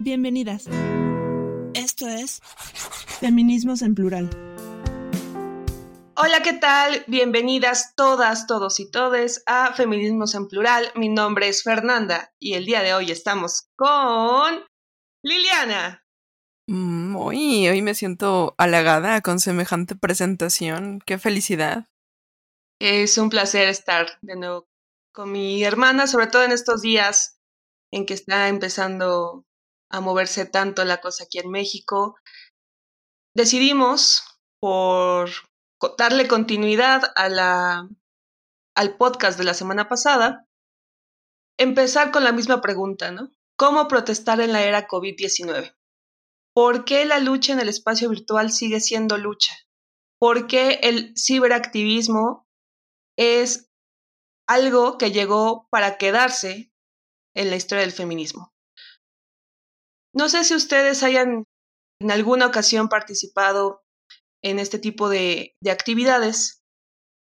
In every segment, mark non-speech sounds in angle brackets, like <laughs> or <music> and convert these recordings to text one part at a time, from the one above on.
Bienvenidas. Esto es Feminismos en Plural. Hola, ¿qué tal? Bienvenidas todas, todos y todes a Feminismos en Plural. Mi nombre es Fernanda y el día de hoy estamos con Liliana. Mm, hoy, hoy me siento halagada con semejante presentación. Qué felicidad. Es un placer estar de nuevo con mi hermana, sobre todo en estos días en que está empezando a moverse tanto la cosa aquí en México. Decidimos, por darle continuidad a la, al podcast de la semana pasada, empezar con la misma pregunta, ¿no? ¿Cómo protestar en la era COVID-19? ¿Por qué la lucha en el espacio virtual sigue siendo lucha? ¿Por qué el ciberactivismo es algo que llegó para quedarse en la historia del feminismo? No sé si ustedes hayan en alguna ocasión participado en este tipo de, de actividades,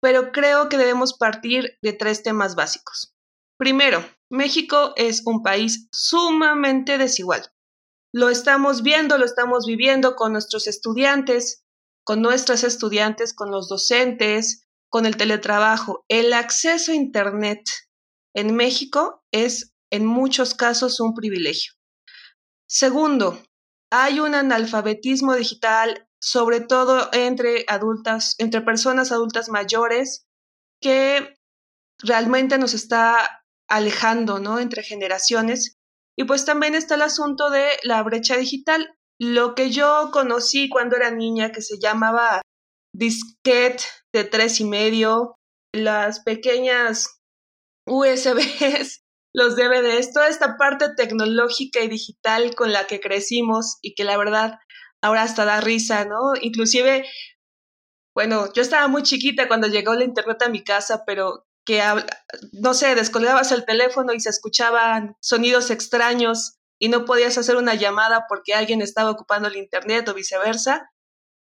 pero creo que debemos partir de tres temas básicos. Primero, México es un país sumamente desigual. Lo estamos viendo, lo estamos viviendo con nuestros estudiantes, con nuestras estudiantes, con los docentes, con el teletrabajo. El acceso a Internet en México es en muchos casos un privilegio. Segundo, hay un analfabetismo digital, sobre todo entre adultas, entre personas adultas mayores, que realmente nos está alejando, ¿no? Entre generaciones. Y pues también está el asunto de la brecha digital. Lo que yo conocí cuando era niña, que se llamaba disquete de tres y medio, las pequeñas USBs los DVDs, toda esta parte tecnológica y digital con la que crecimos y que la verdad ahora hasta da risa, ¿no? Inclusive, bueno, yo estaba muy chiquita cuando llegó la internet a mi casa, pero que, no sé, descolgabas el teléfono y se escuchaban sonidos extraños y no podías hacer una llamada porque alguien estaba ocupando el internet o viceversa.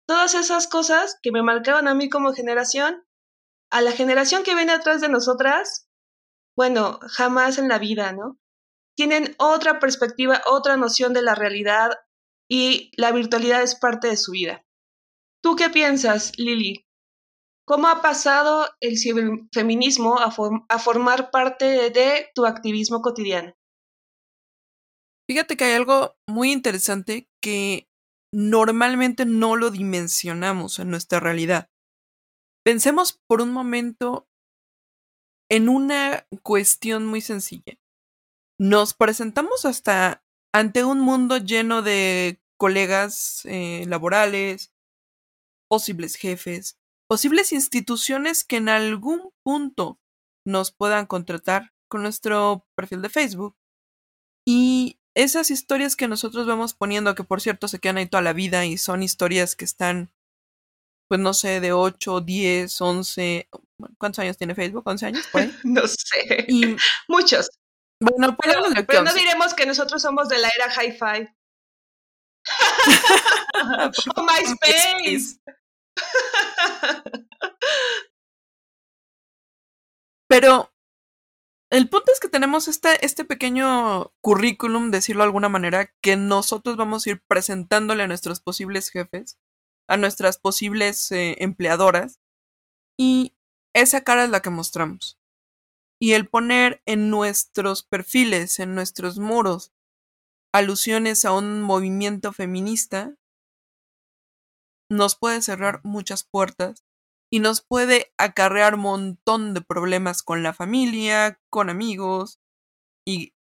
Todas esas cosas que me marcaban a mí como generación, a la generación que viene atrás de nosotras, bueno, jamás en la vida, ¿no? Tienen otra perspectiva, otra noción de la realidad y la virtualidad es parte de su vida. ¿Tú qué piensas, Lili? ¿Cómo ha pasado el feminismo a, a formar parte de tu activismo cotidiano? Fíjate que hay algo muy interesante que normalmente no lo dimensionamos en nuestra realidad. Pensemos por un momento en una cuestión muy sencilla. Nos presentamos hasta ante un mundo lleno de colegas eh, laborales, posibles jefes, posibles instituciones que en algún punto nos puedan contratar con nuestro perfil de Facebook. Y esas historias que nosotros vamos poniendo, que por cierto se quedan ahí toda la vida y son historias que están pues no sé, de 8, 10, 11, ¿cuántos años tiene Facebook? ¿11 años? <laughs> no sé. <laughs> Muchos. Bueno, pero, no diremos que nosotros somos de la era hi-fi. <laughs> o MySpace. pero el punto es que tenemos este, este pequeño currículum, decirlo de alguna manera, que nosotros vamos a ir presentándole a nuestros posibles jefes a nuestras posibles eh, empleadoras y esa cara es la que mostramos. Y el poner en nuestros perfiles, en nuestros muros, alusiones a un movimiento feminista, nos puede cerrar muchas puertas y nos puede acarrear un montón de problemas con la familia, con amigos y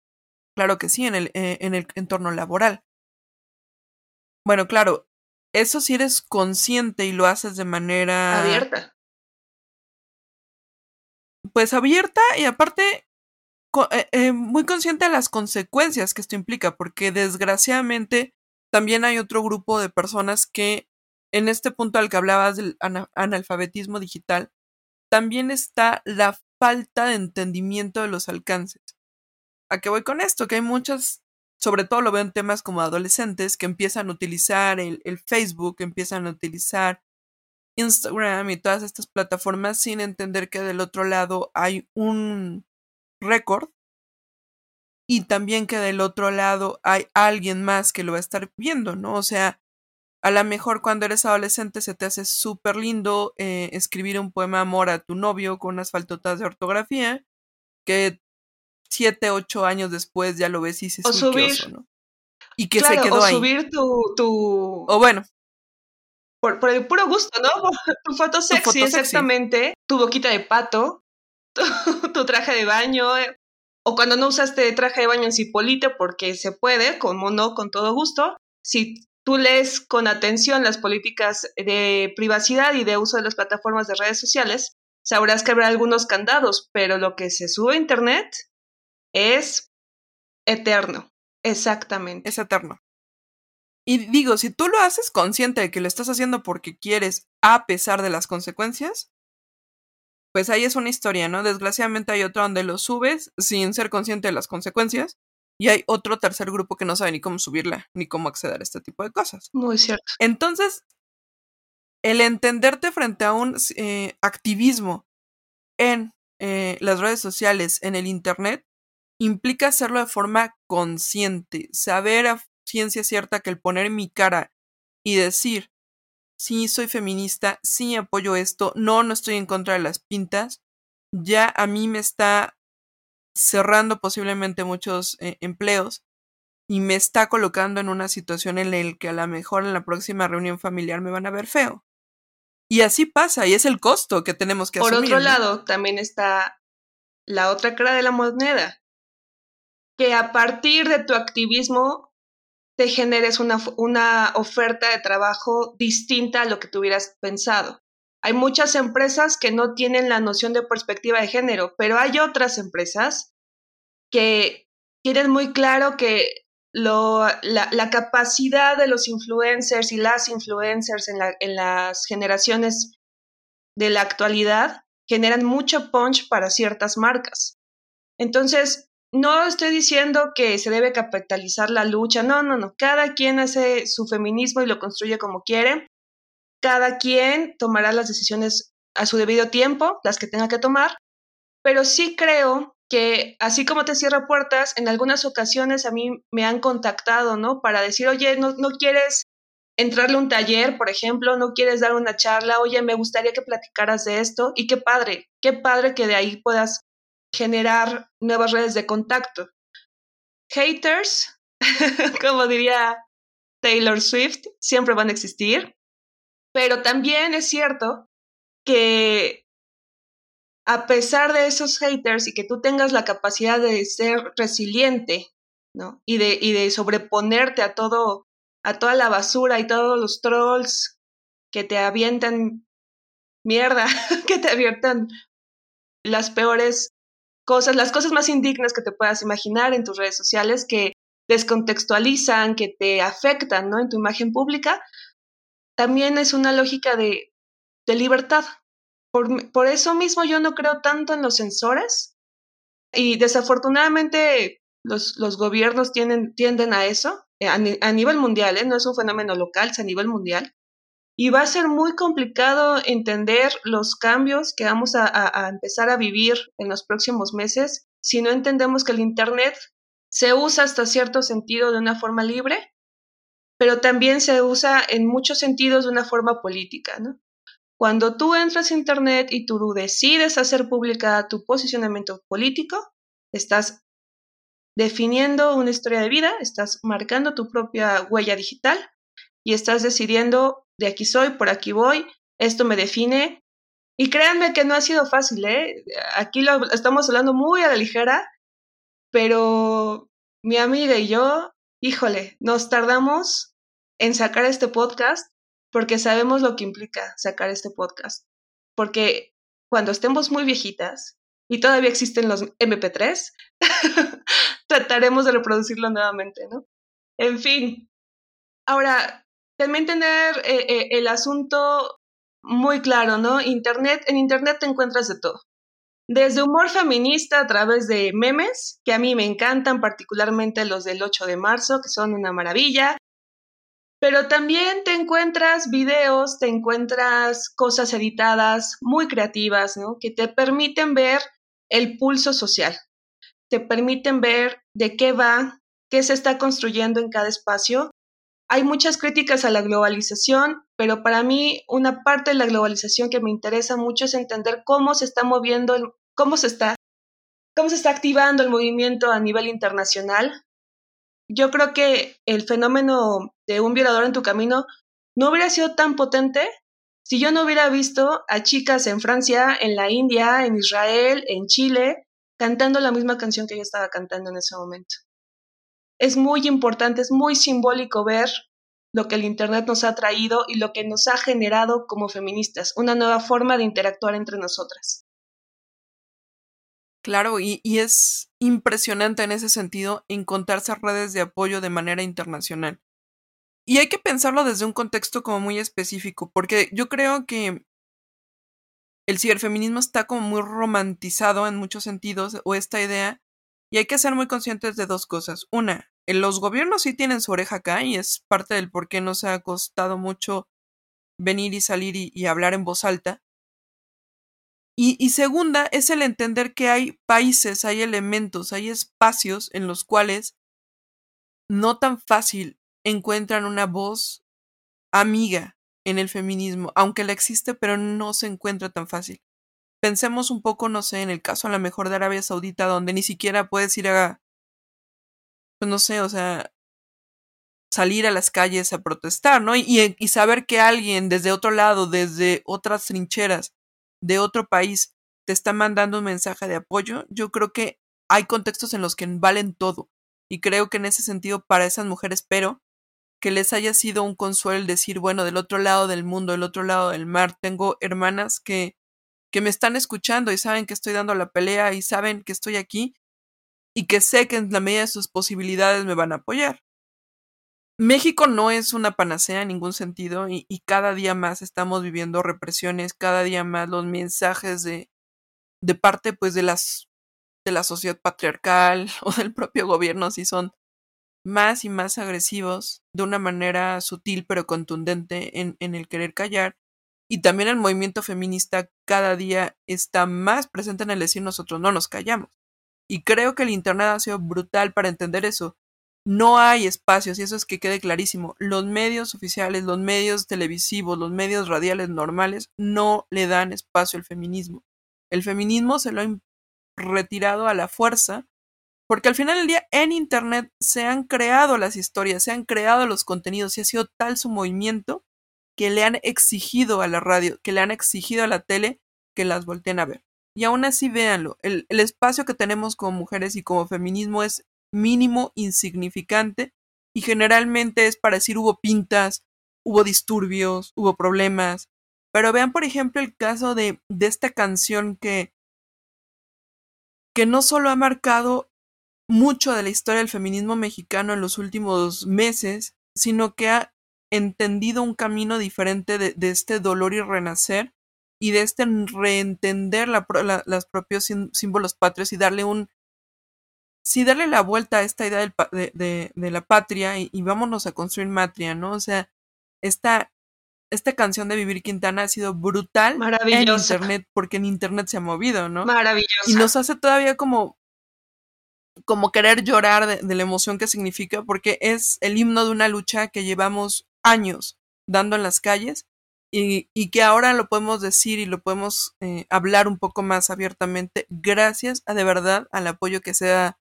claro que sí, en el, eh, en el entorno laboral. Bueno, claro, eso si eres consciente y lo haces de manera abierta. Pues abierta y aparte eh, eh, muy consciente de las consecuencias que esto implica, porque desgraciadamente también hay otro grupo de personas que en este punto al que hablabas del analfabetismo digital, también está la falta de entendimiento de los alcances. ¿A qué voy con esto? Que hay muchas sobre todo lo veo en temas como adolescentes que empiezan a utilizar el, Facebook, empiezan a utilizar Instagram y todas estas plataformas sin entender que del otro lado hay un récord y también que del otro lado hay alguien más que lo va a estar viendo, ¿no? O sea, a lo mejor cuando eres adolescente se te hace súper lindo eh, escribir un poema amor a tu novio con unas faltotas de ortografía, que siete, ocho años después ya lo ves y se o subir, ¿no? Y que se quedó o ahí. subir tu, tu... O bueno. Por, por, el puro gusto, ¿no? Tu foto sexy, exactamente. Tu boquita de pato, <laughs> tu, traje de baño, eh, o cuando no usaste traje de baño en Cipolite, porque se puede, como no, con todo gusto. Si tú lees con atención las políticas de privacidad y de uso de las plataformas de redes sociales, sabrás que habrá algunos candados, pero lo que se sube a Internet es eterno. Exactamente. Es eterno. Y digo, si tú lo haces consciente de que lo estás haciendo porque quieres, a pesar de las consecuencias, pues ahí es una historia, ¿no? Desgraciadamente hay otro donde lo subes sin ser consciente de las consecuencias y hay otro tercer grupo que no sabe ni cómo subirla, ni cómo acceder a este tipo de cosas. Muy cierto. Entonces, el entenderte frente a un eh, activismo en eh, las redes sociales, en el Internet, implica hacerlo de forma consciente, saber a ciencia cierta que el poner mi cara y decir, sí, soy feminista, sí apoyo esto, no, no estoy en contra de las pintas, ya a mí me está cerrando posiblemente muchos eh, empleos y me está colocando en una situación en la que a lo mejor en la próxima reunión familiar me van a ver feo. Y así pasa, y es el costo que tenemos que Por asumir. Por otro lado, también está la otra cara de la moneda, que a partir de tu activismo te generes una, una oferta de trabajo distinta a lo que tú hubieras pensado. Hay muchas empresas que no tienen la noción de perspectiva de género, pero hay otras empresas que tienen muy claro que lo, la, la, capacidad de los influencers y las influencers en, la, en las generaciones de la actualidad generan mucho punch para ciertas marcas. Entonces, no estoy diciendo que se debe capitalizar la lucha, no, no, no, cada quien hace su feminismo y lo construye como quiere, cada quien tomará las decisiones a su debido tiempo, las que tenga que tomar, pero sí creo que así como te cierra puertas, en algunas ocasiones a mí me han contactado, ¿no? Para decir, oye, no, no quieres entrarle a un taller, por ejemplo, no quieres dar una charla, oye, me gustaría que platicaras de esto, y qué padre, qué padre que de ahí puedas generar nuevas redes de contacto. Haters, <laughs> como diría Taylor Swift, siempre van a existir, pero también es cierto que a pesar de esos haters y que tú tengas la capacidad de ser resiliente, ¿no? Y de, y de sobreponerte a todo, a toda la basura y todos los trolls que te avientan mierda, <laughs> que te avientan las peores cosas, las cosas más indignas que te puedas imaginar en tus redes sociales que descontextualizan, que te afectan, ¿no? En tu imagen pública, también es una lógica de, de libertad. Por, por, eso mismo yo no creo tanto en los sensores y desafortunadamente los, los gobiernos tienden, tienden a eso eh, a, a, nivel mundial, ¿eh? no es un fenómeno local, es a nivel mundial. Y va a ser muy complicado entender los cambios que vamos a, empezar a vivir en los próximos meses si no entendemos que el Internet se usa hasta cierto sentido de una forma libre, pero también se usa en muchos sentidos de una forma política. Cuando tú entras a Internet y tú decides hacer pública tu posicionamiento político, estás definiendo una historia de vida, estás marcando tu propia huella digital y estás decidiendo de aquí soy, por aquí voy, esto me define. Y créanme que no ha sido fácil, ¿eh? Aquí lo estamos hablando muy a la ligera, pero mi amiga y yo, híjole, nos tardamos en sacar este podcast porque sabemos lo que implica sacar este podcast. Porque cuando estemos muy viejitas y todavía existen los MP3, <laughs> trataremos de reproducirlo nuevamente, ¿no? En fin. Ahora, también tener eh, eh, el asunto muy claro, ¿no? Internet, en Internet te encuentras de todo. Desde humor feminista a través de memes, que a mí me encantan, particularmente los del 8 de marzo, que son una maravilla. Pero también te encuentras videos, te encuentras cosas editadas muy creativas, ¿no? Que te permiten ver el pulso social, te permiten ver de qué va, qué se está construyendo en cada espacio. Hay muchas críticas a la globalización, pero para mí una parte de la globalización que me interesa mucho es entender cómo se está moviendo, cómo se está, cómo se está activando el movimiento a nivel internacional. Yo creo que el fenómeno de un violador en tu camino no hubiera sido tan potente si yo no hubiera visto a chicas en Francia, en la India, en Israel, en Chile, cantando la misma canción que yo estaba cantando en ese momento. Es muy importante, es muy simbólico ver lo que el Internet nos ha traído y lo que nos ha generado como feministas, una nueva forma de interactuar entre nosotras. Claro, y, y, es impresionante en ese sentido encontrarse redes de apoyo de manera internacional. Y hay que pensarlo desde un contexto como muy específico, porque yo creo que el ciberfeminismo está como muy romantizado en muchos sentidos, o esta idea, y hay que ser muy conscientes de dos cosas. Una, los gobiernos sí tienen su oreja acá y es parte del por qué nos ha costado mucho venir y salir y, hablar en voz alta. Y, y, segunda es el entender que hay países, hay elementos, hay espacios en los cuales no tan fácil encuentran una voz amiga en el feminismo, aunque la existe, pero no se encuentra tan fácil. Pensemos un poco, no sé, en el caso a lo mejor de Arabia Saudita, donde ni siquiera puedes ir a, pues no sé, o sea, salir a las calles a protestar, ¿no? Y, y saber que alguien desde otro lado, desde otras trincheras de otro país, te está mandando un mensaje de apoyo, yo creo que hay contextos en los que valen todo. Y creo que en ese sentido, para esas mujeres, pero que les haya sido un consuelo el decir, bueno, del otro lado del mundo, del otro lado del mar, tengo hermanas que, que me están escuchando y saben que estoy dando la pelea y saben que estoy aquí y que sé que en la medida de sus posibilidades me van a apoyar. México no es una panacea en ningún sentido y, cada día más estamos viviendo represiones, cada día más los mensajes de, de parte pues de las de la sociedad patriarcal <laughs> o del propio gobierno si son más y más agresivos de una manera sutil pero contundente en, en el querer callar. Y también el movimiento feminista cada día está más presente en el decir nosotros no nos callamos. Y creo que el Internet ha sido brutal para entender eso. No hay espacios, y eso es que quede clarísimo. Los medios oficiales, los medios televisivos, los medios radiales normales no le dan espacio al feminismo. El feminismo se lo ha retirado a la fuerza porque al final del día en Internet se han creado las historias, se han creado los contenidos y ha sido tal su movimiento que le han exigido a la radio, que le han exigido a la tele que las volteen a ver. Y aún así véanlo, el, el espacio que tenemos como mujeres y como feminismo es mínimo, insignificante y generalmente es para decir hubo pintas, hubo disturbios, hubo problemas. Pero vean, por ejemplo, el caso de, esta canción que, que no solo ha marcado mucho de la historia del feminismo mexicano en los últimos meses, sino que ha entendido un camino diferente de, este dolor y renacer y de este reentender la, los propios símbolos patrios y darle un sí darle la vuelta a esta idea de, la patria y, vámonos a construir matria, ¿no? O sea, esta, esta canción de Vivir Quintana ha sido brutal en internet porque en internet se ha movido, ¿no? Maravillosa. Y nos hace todavía como como querer llorar de, la emoción que significa, porque es el himno de una lucha que llevamos años dando en las calles y, y que ahora lo podemos decir y lo podemos eh, hablar un poco más abiertamente gracias a de verdad al apoyo que sea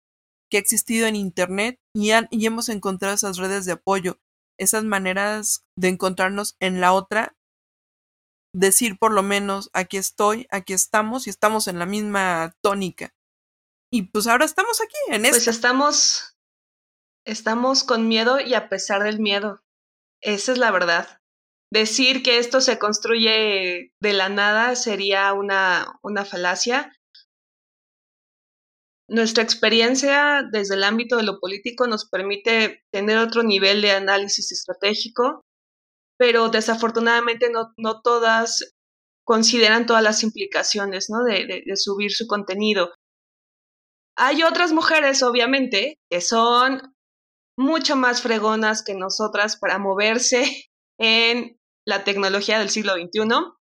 que ha existido en internet y, y hemos encontrado esas redes de apoyo, esas maneras de encontrarnos en la otra, decir por lo menos aquí estoy, aquí estamos y estamos en la misma tónica. Y pues ahora estamos aquí, en esto. Pues estamos, estamos con miedo y a pesar del miedo. Esa es la verdad. Decir que esto se construye de la nada sería una, una falacia. Nuestra experiencia desde el ámbito de lo político nos permite tener otro nivel de análisis estratégico, pero desafortunadamente no, no todas consideran todas las implicaciones ¿no? de, de subir su contenido. Hay otras mujeres, obviamente, que son mucho más fregonas que nosotras para moverse <laughs> en la tecnología del siglo XXI.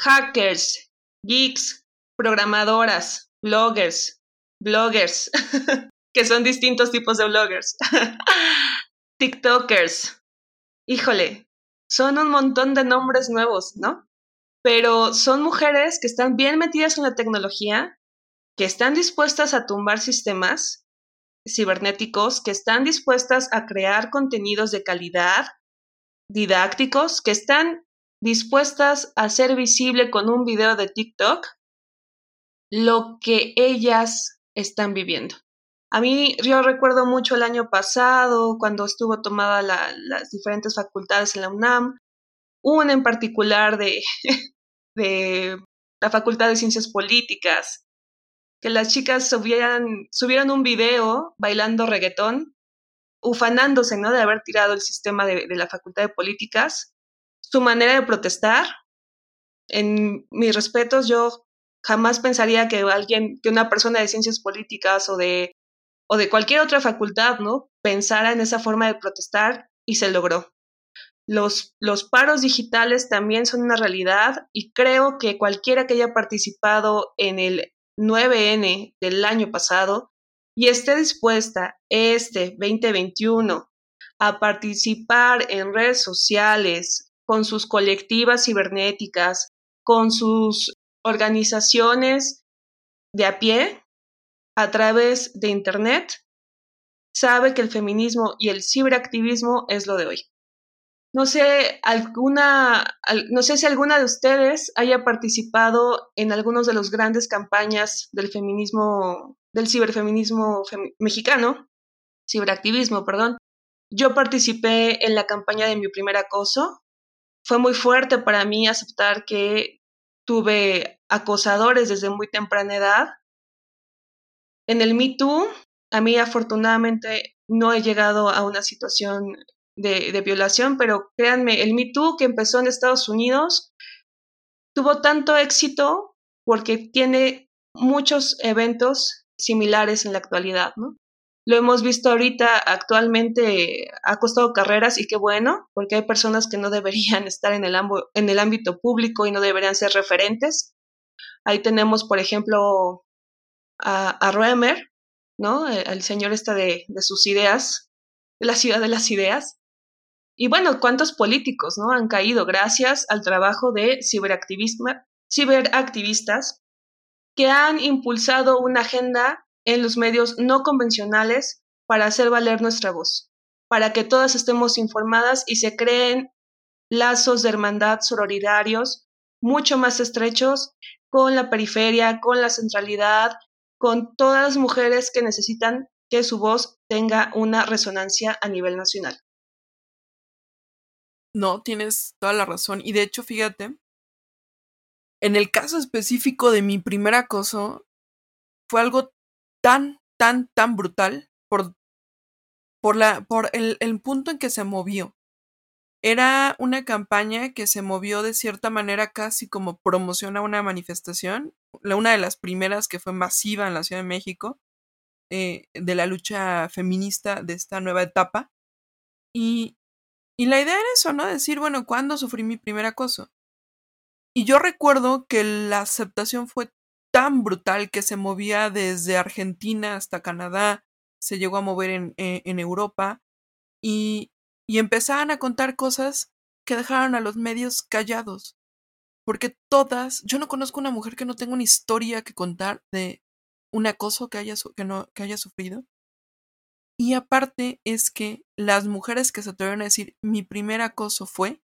Hackers, geeks, programadoras, bloggers, bloggers. <laughs> que son distintos tipos de bloggers. <laughs> TikTokers. Híjole, son un montón de nombres nuevos, ¿no? Pero son mujeres que están bien metidas en la tecnología, que están dispuestas a tumbar sistemas cibernéticos, que están dispuestas a crear contenidos de calidad, didácticos, que están dispuestas a hacer visible con un video de TikTok lo que ellas están viviendo. A mí, yo recuerdo mucho el año pasado, cuando estuvo tomada las diferentes facultades en la UNAM, una en particular de, <laughs> de la Facultad de Ciencias Políticas, que las chicas subieran, subieron un video bailando reggaetón, ufanándose, ¿no? De haber tirado el sistema de, de la Facultad de Políticas. Su manera de protestar, en mis respetos, yo jamás pensaría que alguien, que una persona de ciencias políticas o de, o de cualquier otra facultad, ¿no? Pensara en esa forma de protestar y se logró. Los, los paros digitales también son una realidad y creo que cualquiera que haya participado en el 9N del año pasado y esté dispuesta este 2021 a participar en redes sociales con sus colectivas cibernéticas, con sus organizaciones de a pie a través de Internet, sabe que el feminismo y el ciberactivismo es lo de hoy. No sé, alguna, no sé si alguna de ustedes haya participado en algunos de los grandes campañas del feminismo, del ciberfeminismo mexicano, ciberactivismo, perdón. Yo participé en la campaña de mi primer acoso. Fue muy fuerte para mí aceptar que tuve acosadores desde muy temprana edad. En el Me Too, a mí afortunadamente no he llegado a una situación de, violación, pero créanme, el Me Too que empezó en Estados Unidos tuvo tanto éxito porque tiene muchos eventos similares en la actualidad, ¿no? Lo hemos visto ahorita, actualmente ha costado carreras y qué bueno, porque hay personas que no deberían <laughs> estar en el, en el ámbito público y no deberían ser referentes. Ahí tenemos, por ejemplo, a, a ¿no? El, señor está de, de sus ideas, de la ciudad de las ideas. Y bueno, ¿cuántos políticos no han caído gracias al trabajo de ciberactivistas que han impulsado una agenda en los medios no convencionales para hacer valer nuestra voz, para que todas estemos informadas y se creen lazos de hermandad sororidarios mucho más estrechos con la periferia, con la centralidad, con todas las mujeres que necesitan que su voz tenga una resonancia a nivel nacional. No, tienes toda la razón. Y de hecho, fíjate, en el caso específico de mi primer acoso, fue algo tan, tan, tan brutal por, por, la, por el, el punto en que se movió. Era una campaña que se movió de cierta manera casi como promoción a una manifestación, una de las primeras que fue masiva en la Ciudad de México, eh, de la lucha feminista de esta nueva etapa. Y, y la idea era eso, ¿no? Decir, bueno, ¿cuándo sufrí mi primer acoso? Y yo recuerdo que la aceptación fue tan brutal que se movía desde Argentina hasta Canadá, se llegó a mover en, eh, Europa y, y empezaban a contar cosas que dejaron a los medios callados. Porque todas, yo no conozco una mujer que no tenga una historia que contar de un acoso que haya, que no, que haya sufrido. Y aparte es que las mujeres que se atrevieron a decir mi primer acoso fue,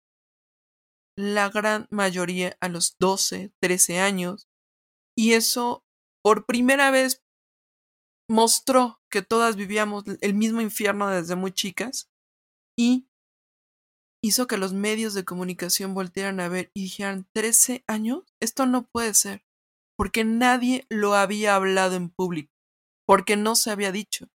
la gran mayoría a los 12, 13 años, y eso por primera vez mostró que todas vivíamos el mismo infierno desde muy chicas y hizo que los medios de comunicación voltearan a ver y dijeran, 13 años, esto no puede ser, porque nadie lo había hablado en público, porque no se había dicho,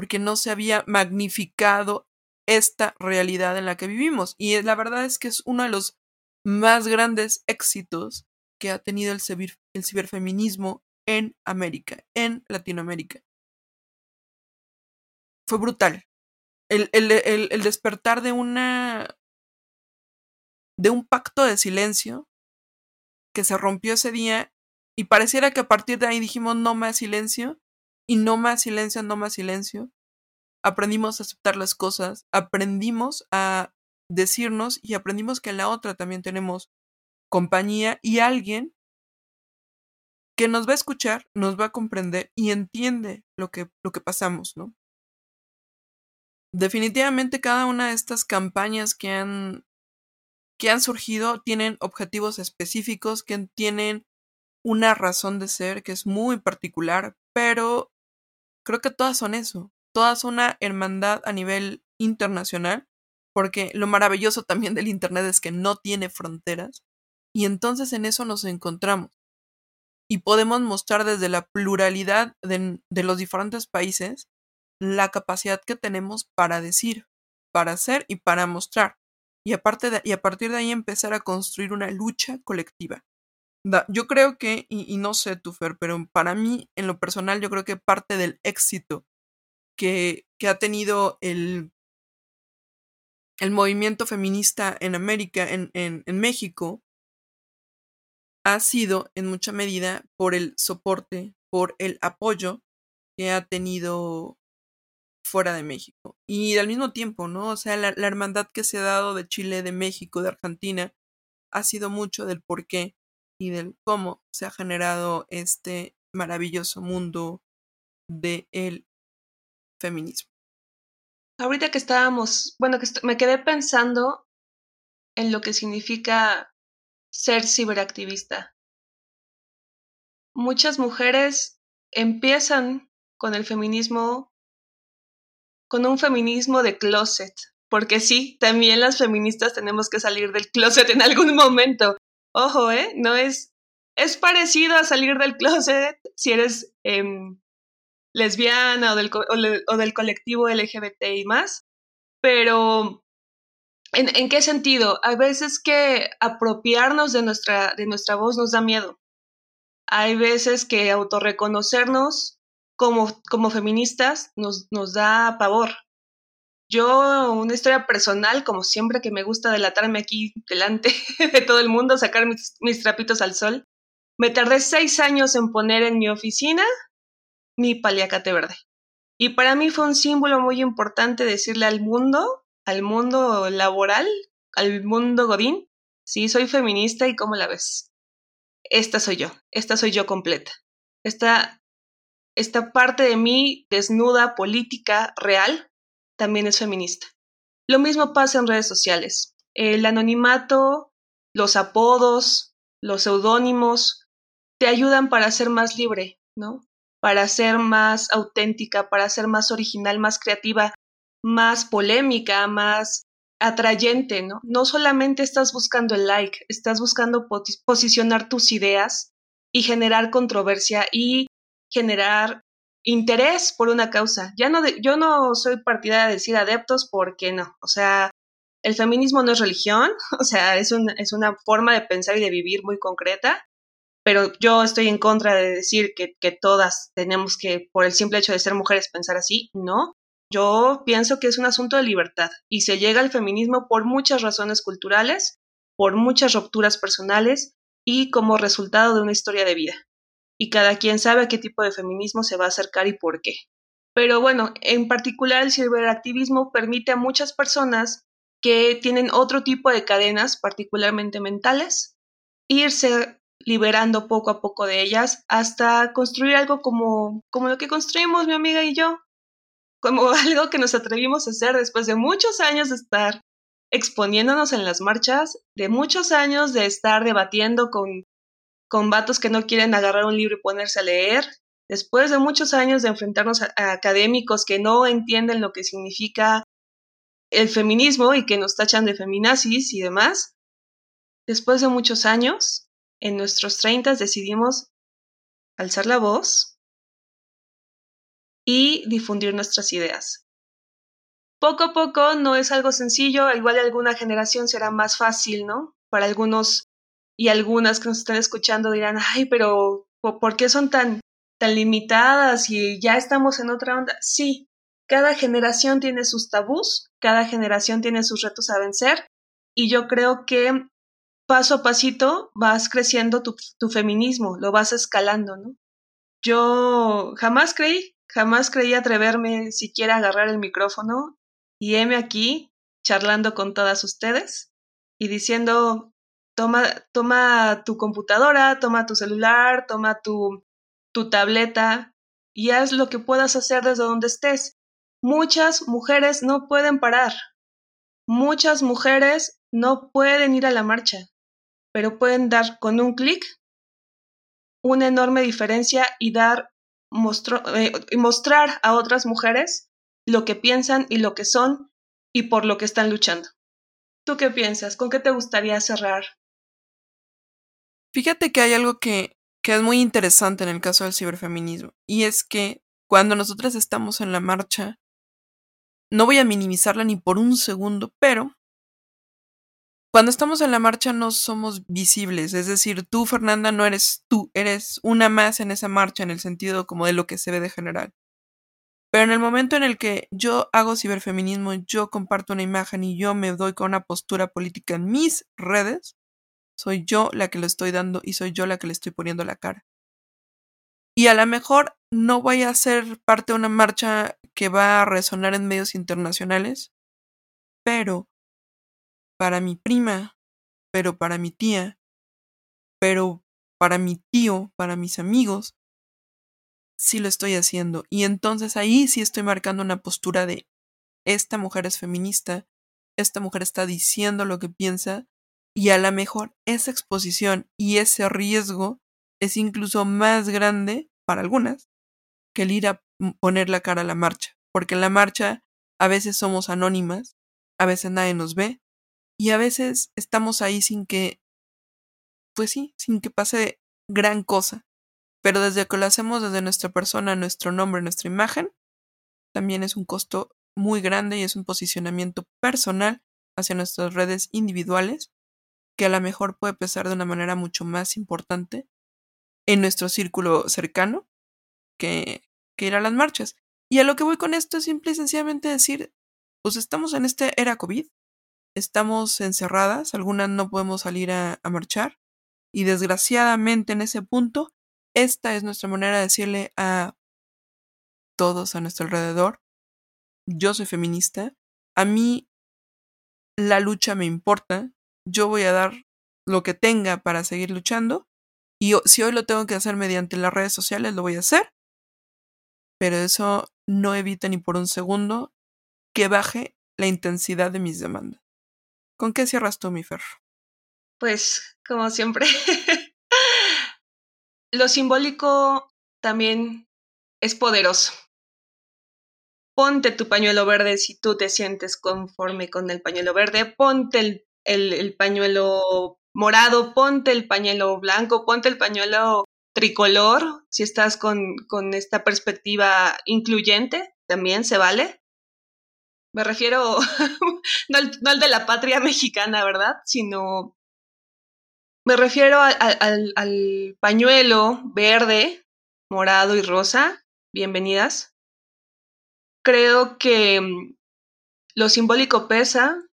porque no se había magnificado esta realidad en la que vivimos. Y la verdad es que es uno de los más grandes éxitos que ha tenido el, el ciberfeminismo en América, en Latinoamérica. Fue brutal. El, el, el, el, despertar de una. de un pacto de silencio que se rompió ese día y pareciera que a partir de ahí dijimos no más silencio y no más silencio, no más silencio. Aprendimos a aceptar las cosas, aprendimos a decirnos y aprendimos que en la otra también tenemos compañía y alguien que nos va a escuchar, nos va a comprender y entiende lo que, lo que pasamos, ¿no? Definitivamente cada una de estas campañas que han, que han surgido tienen objetivos específicos, que tienen una razón de ser que es muy particular, pero creo que todas son eso, todas una hermandad a nivel internacional, porque lo maravilloso también del Internet es que no tiene fronteras, y entonces en eso nos encontramos. Y podemos mostrar desde la pluralidad de, de los diferentes países la capacidad que tenemos para decir, para hacer y para mostrar. Y, aparte y a partir de ahí empezar a construir una lucha colectiva yo creo que, y, no sé tu Fer, pero para mí, en lo personal, yo creo que parte del éxito que, que ha tenido el, el movimiento feminista en América, en, en, en México, ha sido en mucha medida por el soporte, por el apoyo que ha tenido fuera de México. Y al mismo tiempo, ¿no? O sea, la, la, hermandad que se ha dado de Chile, de México, de Argentina, ha sido mucho del por qué y del cómo se ha generado este maravilloso mundo del el feminismo. Ahorita que estábamos, bueno, que me quedé pensando en lo que significa ser ciberactivista. Muchas mujeres empiezan con el feminismo, con un feminismo de closet, porque sí, también las feministas tenemos que salir del closet en algún momento. Ojo, ¿eh? No es... Es parecido a salir del closet si eres em, lesbiana o del, o, del colectivo LGBT y más, pero ¿en, ¿en, qué sentido? Hay veces que apropiarnos de nuestra, de nuestra voz nos da miedo. Hay veces que autorreconocernos como, como feministas nos, nos da pavor. Yo, una historia personal, como siempre que me gusta delatarme aquí delante <laughs> de todo el mundo, sacar mis, trapitos al sol, me tardé seis años en poner en mi oficina mi paliacate verde. Y para mí fue un símbolo muy importante decirle al mundo, al mundo laboral, al mundo godín, sí, soy feminista y cómo la ves. Esta soy yo, esta soy yo completa. Esta, esta parte de mí desnuda, política, real, también es feminista. Lo mismo pasa en redes sociales. El anonimato, los apodos, los seudónimos, te ayudan para ser más libre, ¿no? Para ser más auténtica, para ser más original, más creativa, más polémica, más atrayente, ¿no? No solamente estás buscando el like, estás buscando posicionar tus ideas y generar controversia y generar interés por una causa. Ya no yo no soy partidaria de decir adeptos porque no, o sea, el feminismo no es religión, <laughs> o sea, es, un, es una forma de pensar y de vivir muy concreta, pero yo estoy en contra de decir que, que todas tenemos que, por el simple hecho de ser mujeres, pensar así, no. Yo pienso que es un asunto de libertad y se llega al feminismo por muchas razones culturales, por muchas rupturas personales y como resultado de una historia de vida y cada quien sabe a qué tipo de feminismo se va a acercar y por qué. Pero bueno, en particular el ciberactivismo permite a muchas personas que tienen otro tipo de cadenas, particularmente mentales, irse liberando poco a poco de ellas hasta construir algo como, como lo que construimos mi amiga y yo, como <laughs> algo que nos atrevimos a hacer después de muchos años de estar exponiéndonos en las marchas, de muchos años de estar debatiendo con con vatos que no quieren agarrar un libro y ponerse a leer, después de muchos años de enfrentarnos a, académicos que no entienden lo que significa el feminismo y que nos tachan de feminazis y demás, después de muchos años, en nuestros treintas decidimos alzar la voz y difundir nuestras ideas. Poco a poco no es algo sencillo, igual alguna generación será más fácil, ¿no? Para algunos y algunas que nos están escuchando dirán, ay, pero ¿por qué son tan, tan limitadas y ya estamos en otra onda? Sí, cada generación tiene sus tabús, cada generación tiene sus retos a vencer y yo creo que paso a pasito vas creciendo tu, tu feminismo, lo vas escalando, ¿no? Yo jamás creí jamás creí atreverme siquiera a agarrar el micrófono y heme aquí charlando con todas ustedes y diciendo, toma, tu computadora, toma tu celular, toma tu, tu tableta y haz lo que puedas hacer desde donde estés. Muchas mujeres no pueden parar. Muchas mujeres no pueden ir a la marcha, pero pueden dar con un clic una enorme diferencia y dar eh, y mostrar a otras mujeres lo que piensan y lo que son y por lo que están luchando. ¿Tú qué piensas? ¿Con qué te gustaría cerrar? Fíjate que hay algo que, que es muy interesante en el caso del ciberfeminismo, y es que cuando nosotras estamos en la marcha, no voy a minimizarla ni por un segundo, pero cuando estamos en la marcha no somos visibles, es decir, tú, Fernanda, no eres tú, eres una más en esa marcha en el sentido como de lo que se ve de general. Pero en el momento en el que yo hago ciberfeminismo, yo comparto una imagen y yo me doy con una postura política en mis redes, soy yo la que lo estoy dando y soy yo la que le estoy poniendo la cara. Y a lo mejor no voy a ser parte de una marcha que va a resonar en medios internacionales, pero para mi prima, pero para mi tía, pero para mi tío, para mis amigos, sí lo estoy haciendo. Y entonces ahí sí estoy marcando una postura de esta mujer es feminista, esta mujer está diciendo lo que piensa y a lo mejor esa exposición y ese riesgo es incluso más grande para algunas que el ir a poner la cara a la marcha, porque en la marcha a veces somos anónimas, a veces nadie nos ve, y a veces estamos ahí sin que, pues sí, sin que pase gran cosa. Pero desde que lo hacemos desde nuestra persona, nuestro nombre, nuestra imagen, también es un costo muy grande y es un posicionamiento personal hacia nuestras redes individuales que a lo mejor puede pesar de una manera mucho más importante en nuestro círculo cercano que, que ir a las marchas. Y a lo que voy con esto es simple y sencillamente decir, pues estamos en esta era COVID, estamos encerradas, algunas no podemos salir a, marchar y desgraciadamente en ese punto, esta es nuestra manera de decirle a todos a nuestro alrededor, yo soy feminista, a mí la lucha me importa, yo voy a dar lo que tenga para seguir luchando y si hoy lo tengo que hacer mediante las redes sociales, lo voy a hacer, pero eso no evita ni por un segundo que baje la intensidad de mis demandas. ¿Con qué cierras tú, mi Fer? Pues, como siempre, <laughs> lo simbólico también es poderoso. Ponte tu pañuelo verde si tú te sientes conforme con el pañuelo verde, ponte el, pañuelo morado, ponte el pañuelo blanco, ponte el pañuelo tricolor, si estás con, con esta perspectiva incluyente, también se vale. Me refiero <laughs> no, al, de la patria mexicana, ¿verdad? Sino me refiero al, al pañuelo verde, morado y rosa. Bienvenidas. Creo que mm, lo simbólico pesa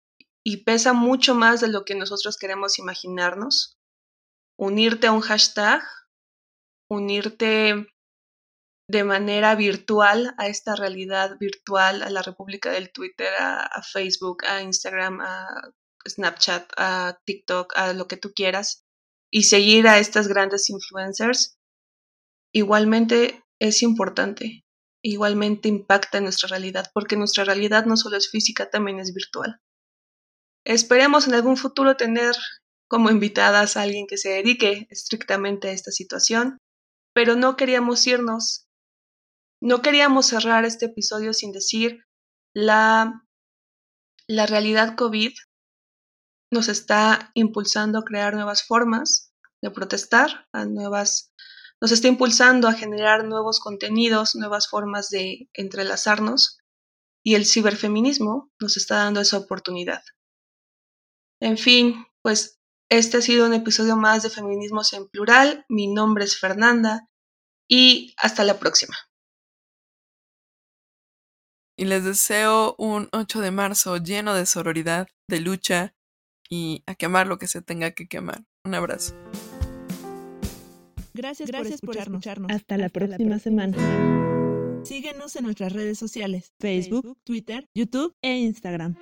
y pesa mucho más de lo que nosotros queremos imaginarnos. Unirte a un hashtag, unirte de manera virtual a esta realidad virtual, a la República del Twitter, a, Facebook, a Instagram, a Snapchat, a TikTok, a lo que tú quieras, y seguir a estas grandes influencers, igualmente es importante, igualmente impacta en nuestra realidad, porque nuestra realidad no solo es física, también es virtual. Esperemos en algún futuro tener como invitadas a alguien que se dedique estrictamente a esta situación, pero no queríamos irnos no queríamos cerrar este episodio sin decir la, la realidad COVID nos está impulsando a crear nuevas formas de protestar, a nuevas, nos está impulsando a generar nuevos contenidos, nuevas formas de entrelazarnos y el ciberfeminismo nos está dando esa oportunidad. En fin, pues este ha sido un episodio más de Feminismos en Plural. Mi nombre es Fernanda y hasta la próxima y les deseo un 8 de marzo lleno de sororidad, de lucha y a quemar lo que se tenga que quemar. Un abrazo. Gracias, por, escucharnos. Hasta, la próxima, semana. Síguenos en nuestras redes sociales, Facebook, Twitter, YouTube e Instagram.